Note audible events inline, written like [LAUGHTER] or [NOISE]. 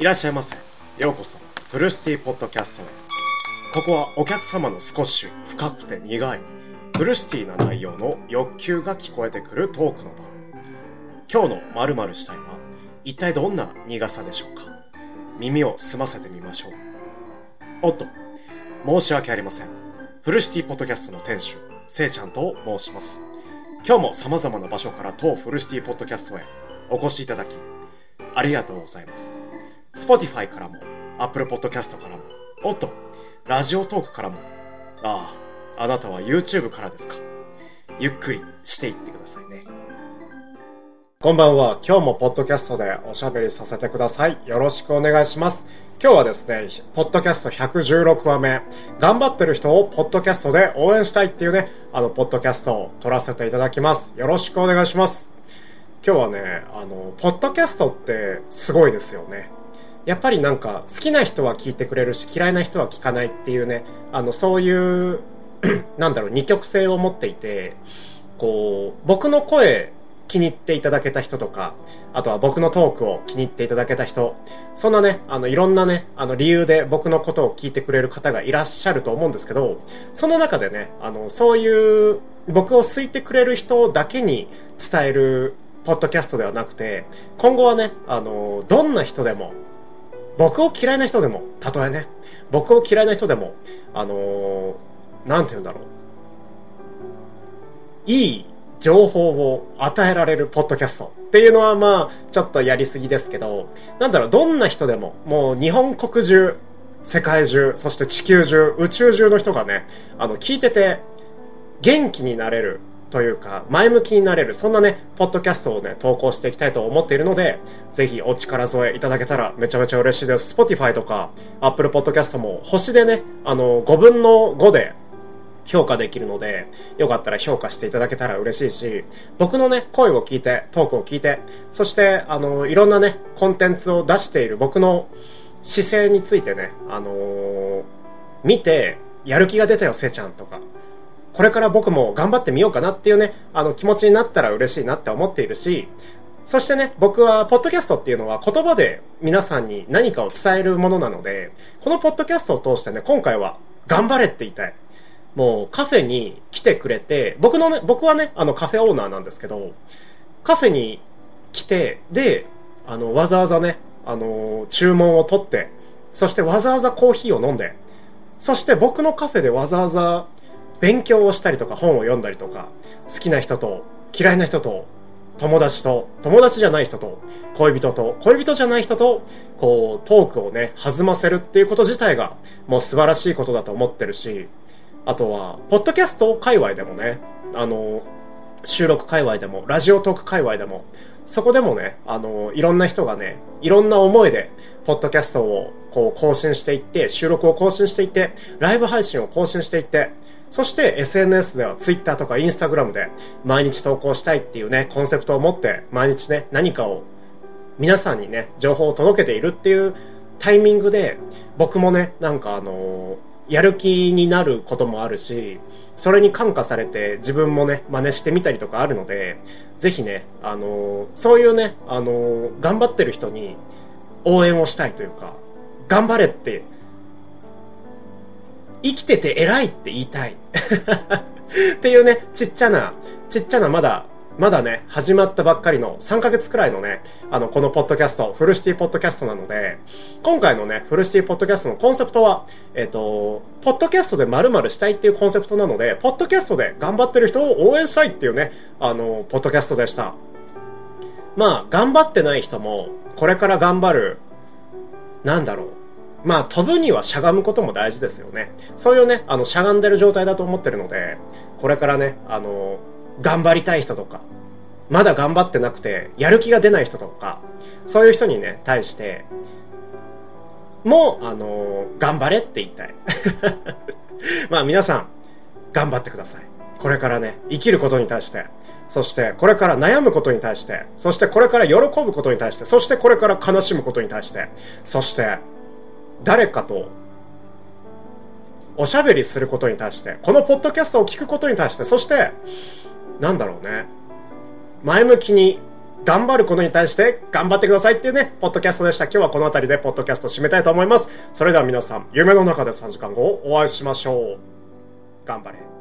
いらっしゃいませ。ようこそ、フルシティポッドキャストへ。ここはお客様の少し深くて苦い、フルシティな内容の欲求が聞こえてくるトークの場。今日の〇〇したいは、一体どんな苦さでしょうか？耳を澄ませてみましょう。おっと、申し訳ありません。フルシティポッドキャストの店主、せいちゃんと申します。今日も様々な場所から当フルシティポッドキャストへお越しいただき、ありがとうございます。Spotify からも、Apple Podcast からも、おっと、ラジオトークからも、ああ、あなたは YouTube からですか。ゆっくりしていってくださいね。こんばんは。今日もポッドキャストでおしゃべりさせてください。よろしくお願いします。今日はですね、ポッドキャスト116話目、頑張ってる人をポッドキャストで応援したいっていうね、あの、ポッドキャストを撮らせていただきます。よろしくお願いします。今日はね、あの、ポッドキャストってすごいですよね。やっぱりなんか、好きな人は聞いてくれるし、嫌いな人は聞かないっていうね、あの、そういう [CLEARS THROAT] なんだろう、二極性を持っていて、こう、僕の声気に入っていただけた人とか、あとは僕のトークを気に入っていただけた人、そんなね、あの、いろんなね、あの、理由で僕のことを聞いてくれる方がいらっしゃると思うんですけど、その中でね、あの、そういう僕を好いてくれる人だけに伝えるポッドキャストではなくて、今後はね、あの、どんな人でも、僕を嫌いな人でも、たとえね、僕を嫌いな人でも、あの、なんて言うんだろう。いい情報を与えられるポッドキャストっていうのはまあちょっとやりすぎですけどなんだろうどんな人でももう日本国中世界中そして地球中宇宙中の人がねあの聞いてて元気になれるというか前向きになれるそんなねポッドキャストをね投稿していきたいと思っているのでぜひお力添えいただけたらめちゃめちゃ嬉しいです。Spotify とか Apple Podcast も星でねあの5分の5で評価できるので、よかったら評価していただけたら嬉しいし、僕のね、声を聞いて、トークを聞いて、そして、あの、いろんなね、コンテンツを出している僕の姿勢についてね、あのー、見て、やる気が出たよ、せいちゃんとか、これから僕も頑張ってみようかなっていうね、あの気持ちになったら嬉しいなって思っているし、そしてね、僕は、ポッドキャストっていうのは言葉で皆さんに何かを伝えるものなので、このポッドキャストを通してね、今回は頑張れって言いたい。もうカフェに来てくれて、僕のね、僕はね、あのカフェオーナーなんですけど、カフェに来て、で、あの、わざわざね、あの、注文を取って、そしてわざわざコーヒーを飲んで、そして僕のカフェでわざわざ勉強をしたりとか本を読んだりとか、好きな人と嫌いな人と友達と友達じゃない人と恋人と恋人じゃない人とこうトークをね弾ませるっていうこと自体がもう素晴らしいことだと思ってるしあとは、ポッドキャスト界隈でもね、あの、収録界隈でも、ラジオトーク界隈でも、そこでもね、あの、いろんな人がね、いろんな思いで、ポッドキャストをこう更新していって、収録を更新していって、ライブ配信を更新していって、そして SNS では Twitter とか Instagram で毎日投稿したいっていうね、コンセプトを持って毎日ね、何かを皆さんにね、情報を届けているっていうタイミングで、僕もね、なんかあのやる気になることもあるし、それに感化されて自分もね、真似してみたりとかあるので、ぜひね、あのそういうね、あの頑張ってる人に応援をしたいというか、頑張れって、生きてて偉いって言いたい。[LAUGHS] っていうね、ちっちゃな、ちっちゃなまだまだね、始まったばっかりの3ヶ月くらいのね、あの、このポッドキャスト、フルシティポッドキャストなので、今回のね、フルシティポッドキャストのコンセプトは、えっ、ー、と、ポッドキャストで〇〇したいっていうコンセプトなので、ポッドキャストで頑張ってる人を応援したいっていうね、あの、ポッドキャストでした。まあ、頑張ってない人も、これから頑張る、なんだろう。まあ、飛ぶにはしゃがむことも大事ですよね。そういうね、あの、しゃがんでる状態だと思ってるので、これからね、あの、頑張りたい人とか、まだ頑張ってなくて、やる気が出ない人とか、そういう人にね、対して、もう、あの、頑張れって言いたい。[LAUGHS] まあ皆さん、頑張ってください。これからね、生きることに対して、そしてこれから悩むことに対して、そしてこれから喜ぶことに対して、そしてこれから悲しむことに対して、そして誰かとおしゃべりすることに対して、このポッドキャストを聞くことに対して、そしてなんだろうね前向きに頑張ることに対して頑張ってくださいっていうね、ポッドキャストでした。今日はこの辺りでポッドキャスト締めたいと思います。それでは皆さん、夢の中で3時間後お会いしましょう。頑張れ。